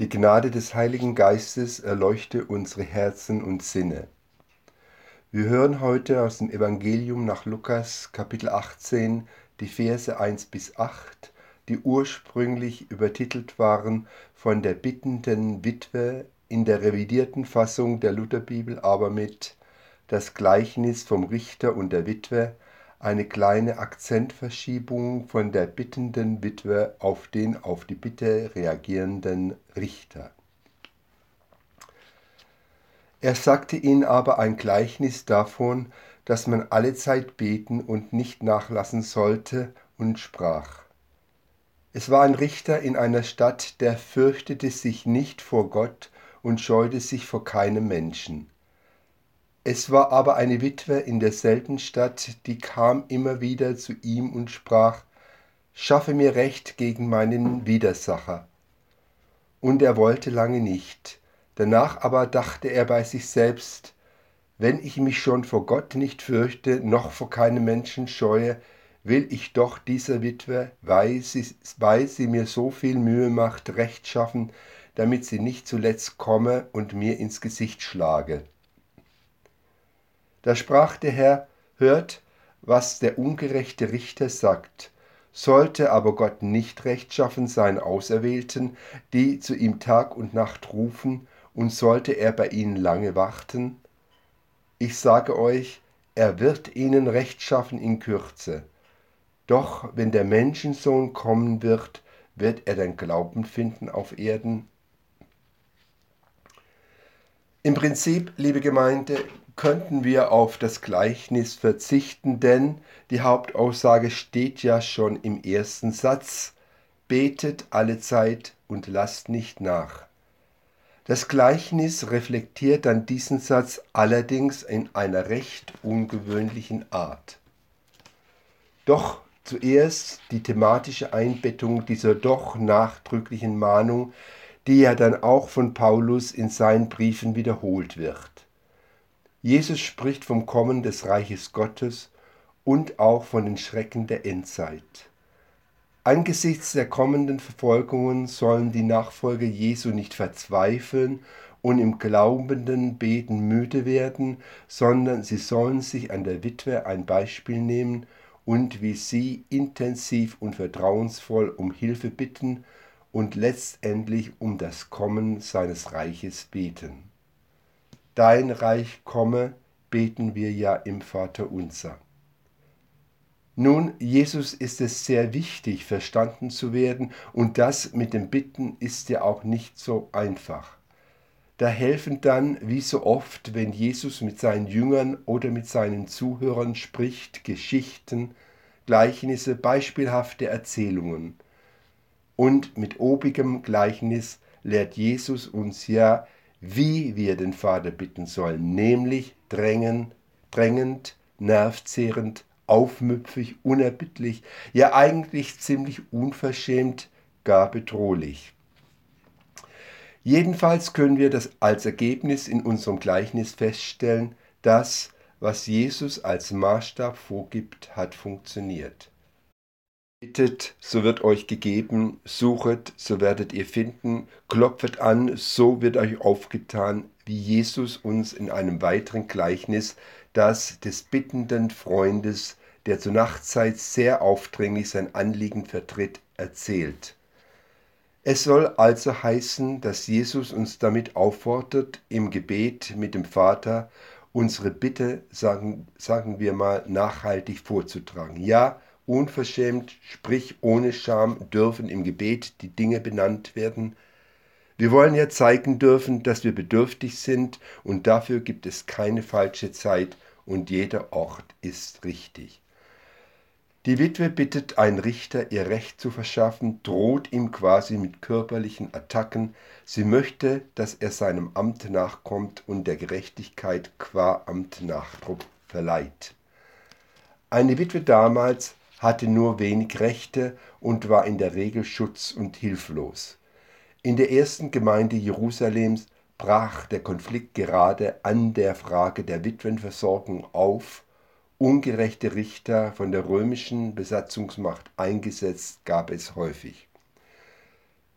Die Gnade des Heiligen Geistes erleuchte unsere Herzen und Sinne. Wir hören heute aus dem Evangelium nach Lukas Kapitel 18 die Verse 1 bis 8, die ursprünglich übertitelt waren von der bittenden Witwe in der revidierten Fassung der Lutherbibel aber mit Das Gleichnis vom Richter und der Witwe eine kleine Akzentverschiebung von der bittenden Witwe auf den auf die Bitte reagierenden Richter. Er sagte ihnen aber ein Gleichnis davon, dass man alle Zeit beten und nicht nachlassen sollte, und sprach. Es war ein Richter in einer Stadt, der fürchtete sich nicht vor Gott und scheute sich vor keinem Menschen. Es war aber eine Witwe in derselben Stadt, die kam immer wieder zu ihm und sprach, Schaffe mir Recht gegen meinen Widersacher. Und er wollte lange nicht. Danach aber dachte er bei sich selbst, wenn ich mich schon vor Gott nicht fürchte, noch vor keinem Menschen scheue, will ich doch dieser Witwe, weil sie, weil sie mir so viel Mühe macht, Recht schaffen, damit sie nicht zuletzt komme und mir ins Gesicht schlage. Da sprach der Herr, hört, was der ungerechte Richter sagt. Sollte aber Gott nicht rechtschaffen seinen Auserwählten, die zu ihm Tag und Nacht rufen, und sollte er bei ihnen lange warten? Ich sage euch, er wird ihnen rechtschaffen in Kürze. Doch wenn der Menschensohn kommen wird, wird er dann Glauben finden auf Erden? Im Prinzip, liebe Gemeinde, könnten wir auf das Gleichnis verzichten, denn die Hauptaussage steht ja schon im ersten Satz. Betet alle Zeit und lasst nicht nach. Das Gleichnis reflektiert dann diesen Satz allerdings in einer recht ungewöhnlichen Art. Doch zuerst die thematische Einbettung dieser doch nachdrücklichen Mahnung, die ja dann auch von Paulus in seinen Briefen wiederholt wird. Jesus spricht vom Kommen des Reiches Gottes und auch von den Schrecken der Endzeit. Angesichts der kommenden Verfolgungen sollen die Nachfolger Jesu nicht verzweifeln und im glaubenden Beten müde werden, sondern sie sollen sich an der Witwe ein Beispiel nehmen und wie sie intensiv und vertrauensvoll um Hilfe bitten und letztendlich um das Kommen seines Reiches beten dein Reich komme, beten wir ja im Vater unser. Nun, Jesus ist es sehr wichtig, verstanden zu werden, und das mit dem Bitten ist ja auch nicht so einfach. Da helfen dann, wie so oft, wenn Jesus mit seinen Jüngern oder mit seinen Zuhörern spricht, Geschichten, Gleichnisse, beispielhafte Erzählungen. Und mit obigem Gleichnis lehrt Jesus uns ja, wie wir den Vater bitten sollen, nämlich drängen, drängend, nervzehrend, aufmüpfig, unerbittlich, ja eigentlich ziemlich unverschämt, gar bedrohlich. Jedenfalls können wir das als Ergebnis in unserem Gleichnis feststellen, dass, was Jesus als Maßstab vorgibt, hat funktioniert. Bittet, so wird euch gegeben, suchet, so werdet ihr finden, klopfet an, so wird euch aufgetan, wie Jesus uns in einem weiteren Gleichnis, das des bittenden Freundes, der zur Nachtzeit sehr aufdringlich sein Anliegen vertritt, erzählt. Es soll also heißen, dass Jesus uns damit auffordert, im Gebet mit dem Vater unsere Bitte, sagen, sagen wir mal, nachhaltig vorzutragen. Ja, unverschämt, sprich ohne Scham, dürfen im Gebet die Dinge benannt werden. Wir wollen ja zeigen dürfen, dass wir bedürftig sind und dafür gibt es keine falsche Zeit und jeder Ort ist richtig. Die Witwe bittet einen Richter, ihr Recht zu verschaffen, droht ihm quasi mit körperlichen Attacken. Sie möchte, dass er seinem Amt nachkommt und der Gerechtigkeit qua Amt Nachdruck verleiht. Eine Witwe damals hatte nur wenig Rechte und war in der Regel schutz- und hilflos. In der ersten Gemeinde Jerusalems brach der Konflikt gerade an der Frage der Witwenversorgung auf. Ungerechte Richter von der römischen Besatzungsmacht eingesetzt gab es häufig.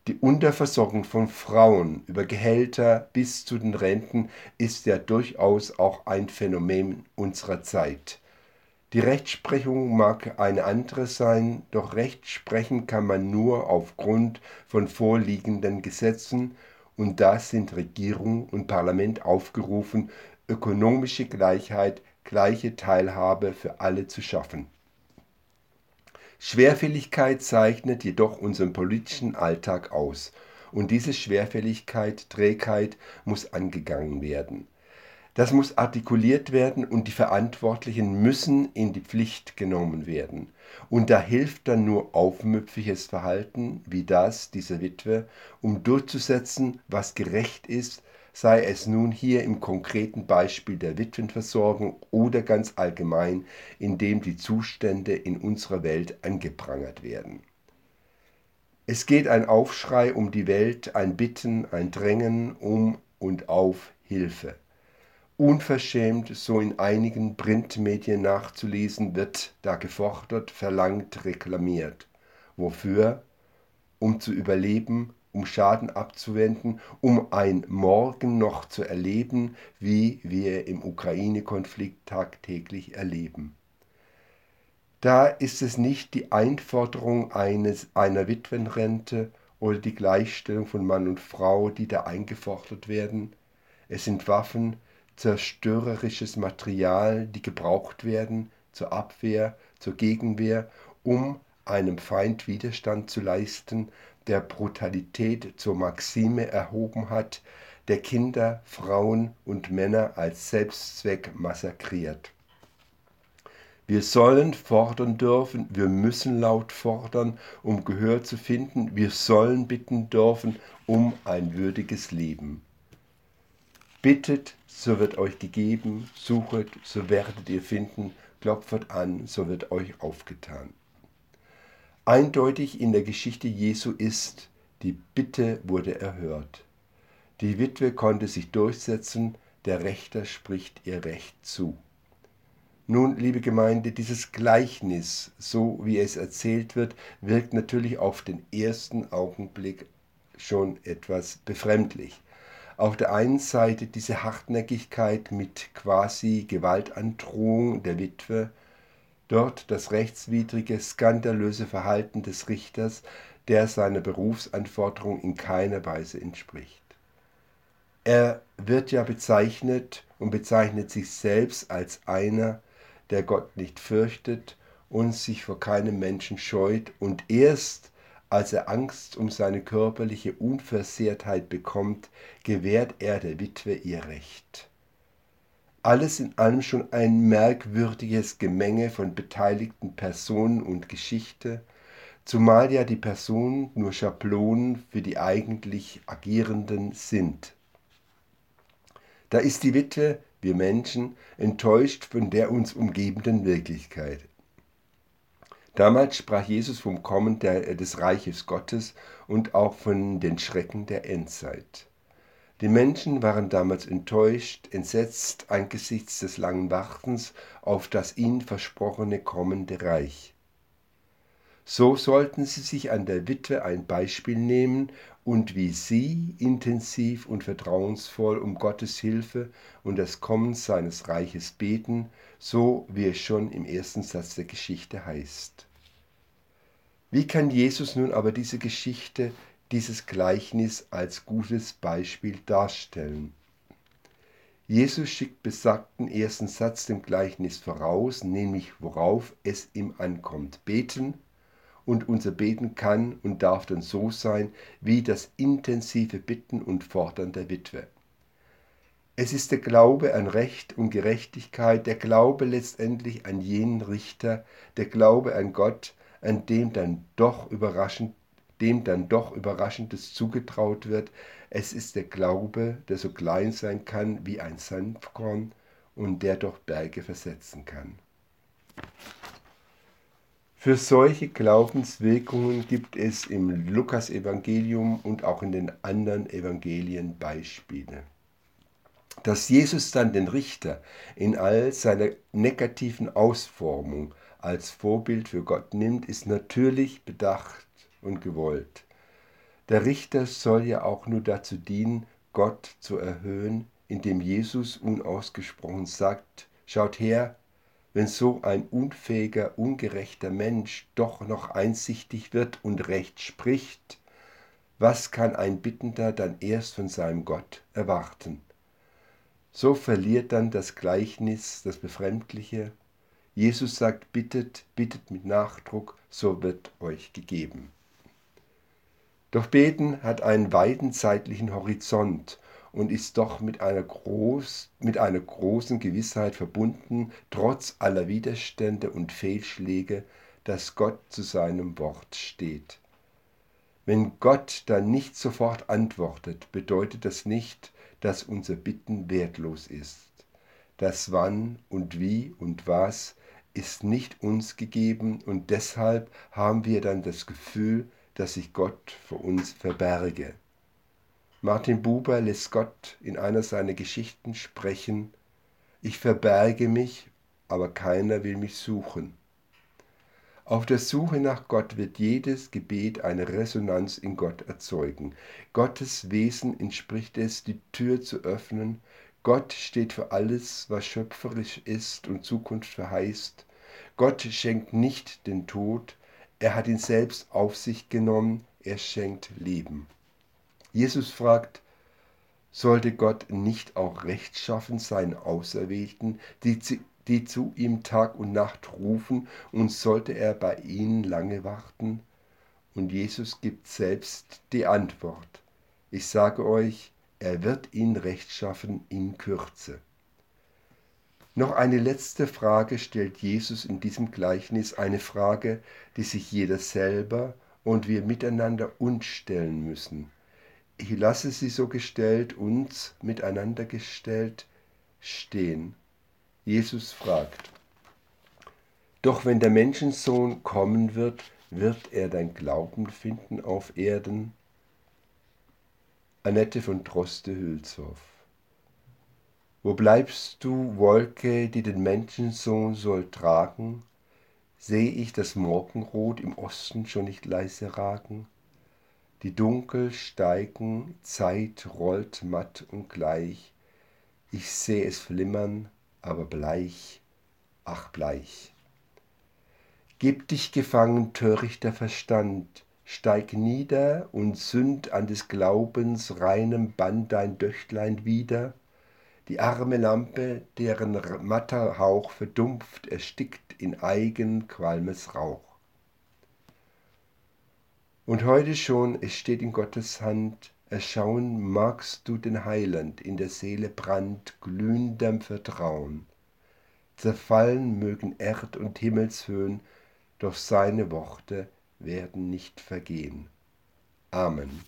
Die Unterversorgung von Frauen über Gehälter bis zu den Renten ist ja durchaus auch ein Phänomen unserer Zeit. Die Rechtsprechung mag eine andere sein, doch Recht sprechen kann man nur aufgrund von vorliegenden Gesetzen und da sind Regierung und Parlament aufgerufen, ökonomische Gleichheit, gleiche Teilhabe für alle zu schaffen. Schwerfälligkeit zeichnet jedoch unseren politischen Alltag aus, und diese Schwerfälligkeit, Trägheit muss angegangen werden. Das muss artikuliert werden und die Verantwortlichen müssen in die Pflicht genommen werden. Und da hilft dann nur aufmüpfiges Verhalten wie das dieser Witwe, um durchzusetzen, was gerecht ist, sei es nun hier im konkreten Beispiel der Witwenversorgung oder ganz allgemein, indem die Zustände in unserer Welt angeprangert werden. Es geht ein Aufschrei um die Welt, ein Bitten, ein Drängen um und auf Hilfe. Unverschämt, so in einigen Printmedien nachzulesen, wird da gefordert, verlangt, reklamiert. Wofür? Um zu überleben, um Schaden abzuwenden, um ein Morgen noch zu erleben, wie wir im Ukraine-Konflikt tagtäglich erleben. Da ist es nicht die Einforderung eines, einer Witwenrente oder die Gleichstellung von Mann und Frau, die da eingefordert werden. Es sind Waffen, zerstörerisches Material, die gebraucht werden zur Abwehr, zur Gegenwehr, um einem Feind Widerstand zu leisten, der Brutalität zur Maxime erhoben hat, der Kinder, Frauen und Männer als Selbstzweck massakriert. Wir sollen fordern dürfen, wir müssen laut fordern, um Gehör zu finden, wir sollen bitten dürfen um ein würdiges Leben. Bittet, so wird euch gegeben, suchet, so werdet ihr finden, klopfet an, so wird euch aufgetan. Eindeutig in der Geschichte Jesu ist, die Bitte wurde erhört. Die Witwe konnte sich durchsetzen, der Rechter spricht ihr Recht zu. Nun, liebe Gemeinde, dieses Gleichnis, so wie es erzählt wird, wirkt natürlich auf den ersten Augenblick schon etwas befremdlich. Auf der einen Seite diese Hartnäckigkeit mit quasi Gewaltandrohung der Witwe, dort das rechtswidrige, skandalöse Verhalten des Richters, der seiner Berufsanforderung in keiner Weise entspricht. Er wird ja bezeichnet und bezeichnet sich selbst als einer, der Gott nicht fürchtet und sich vor keinem Menschen scheut und erst als er Angst um seine körperliche Unversehrtheit bekommt, gewährt er der Witwe ihr Recht alles in allem schon ein merkwürdiges Gemenge von beteiligten Personen und Geschichte, zumal ja die Personen nur Schablonen für die eigentlich Agierenden sind. Da ist die Witwe, wir Menschen, enttäuscht von der uns umgebenden Wirklichkeit. Damals sprach Jesus vom Kommen der, des Reiches Gottes und auch von den Schrecken der Endzeit. Die Menschen waren damals enttäuscht, entsetzt angesichts des langen Wartens auf das ihnen versprochene kommende Reich. So sollten sie sich an der Witwe ein Beispiel nehmen und wie sie intensiv und vertrauensvoll um Gottes Hilfe und das Kommen seines Reiches beten, so wie es schon im ersten Satz der Geschichte heißt. Wie kann Jesus nun aber diese Geschichte dieses Gleichnis als gutes Beispiel darstellen. Jesus schickt besagten ersten Satz dem Gleichnis voraus, nämlich worauf es ihm ankommt. Beten und unser Beten kann und darf dann so sein wie das intensive Bitten und Fordern der Witwe. Es ist der Glaube an Recht und Gerechtigkeit, der Glaube letztendlich an jenen Richter, der Glaube an Gott, an dem dann doch überraschend dem dann doch Überraschendes zugetraut wird. Es ist der Glaube, der so klein sein kann wie ein Sanfkorn und der doch Berge versetzen kann. Für solche Glaubenswirkungen gibt es im Lukas-Evangelium und auch in den anderen Evangelien Beispiele. Dass Jesus dann den Richter in all seiner negativen Ausformung als Vorbild für Gott nimmt, ist natürlich bedacht und gewollt. Der Richter soll ja auch nur dazu dienen, Gott zu erhöhen, indem Jesus unausgesprochen sagt, schaut her, wenn so ein unfähiger, ungerechter Mensch doch noch einsichtig wird und recht spricht, was kann ein Bittender dann erst von seinem Gott erwarten? So verliert dann das Gleichnis das Befremdliche. Jesus sagt, bittet, bittet mit Nachdruck, so wird euch gegeben. Doch Beten hat einen weiten zeitlichen Horizont und ist doch mit einer, groß, mit einer großen Gewissheit verbunden, trotz aller Widerstände und Fehlschläge, dass Gott zu seinem Wort steht. Wenn Gott dann nicht sofort antwortet, bedeutet das nicht, dass unser Bitten wertlos ist. Das Wann und Wie und Was ist nicht uns gegeben und deshalb haben wir dann das Gefühl, dass sich Gott vor uns verberge. Martin Buber lässt Gott in einer seiner Geschichten sprechen, ich verberge mich, aber keiner will mich suchen. Auf der Suche nach Gott wird jedes Gebet eine Resonanz in Gott erzeugen. Gottes Wesen entspricht es, die Tür zu öffnen. Gott steht für alles, was schöpferisch ist und Zukunft verheißt. Gott schenkt nicht den Tod, er hat ihn selbst auf sich genommen, er schenkt Leben. Jesus fragt, sollte Gott nicht auch rechtschaffen seinen Auserwählten, die zu, die zu ihm Tag und Nacht rufen, und sollte er bei ihnen lange warten? Und Jesus gibt selbst die Antwort. Ich sage euch, er wird ihn rechtschaffen in Kürze. Noch eine letzte Frage stellt Jesus in diesem Gleichnis, eine Frage, die sich jeder selber und wir miteinander uns stellen müssen. Ich lasse sie so gestellt, uns miteinander gestellt stehen. Jesus fragt, doch wenn der Menschensohn kommen wird, wird er dein Glauben finden auf Erden? Annette von Droste-Hülshoff wo bleibst du, Wolke, die den Menschensohn soll tragen? Seh ich das Morgenrot im Osten schon nicht leise ragen? Die Dunkel steigen, Zeit rollt matt und gleich. Ich seh es flimmern, aber bleich, ach bleich. Gib dich gefangen, törichter Verstand, steig nieder und sünd an des Glaubens reinem Band dein Döchtlein wieder, die arme Lampe, deren matter Hauch verdumpft, erstickt in eigen qualmes Rauch. Und heute schon, es steht in Gottes Hand, erschauen magst du den Heiland in der Seele Brand glühendem Vertrauen. Zerfallen mögen Erd und Himmelshöhen, doch seine Worte werden nicht vergehen. Amen.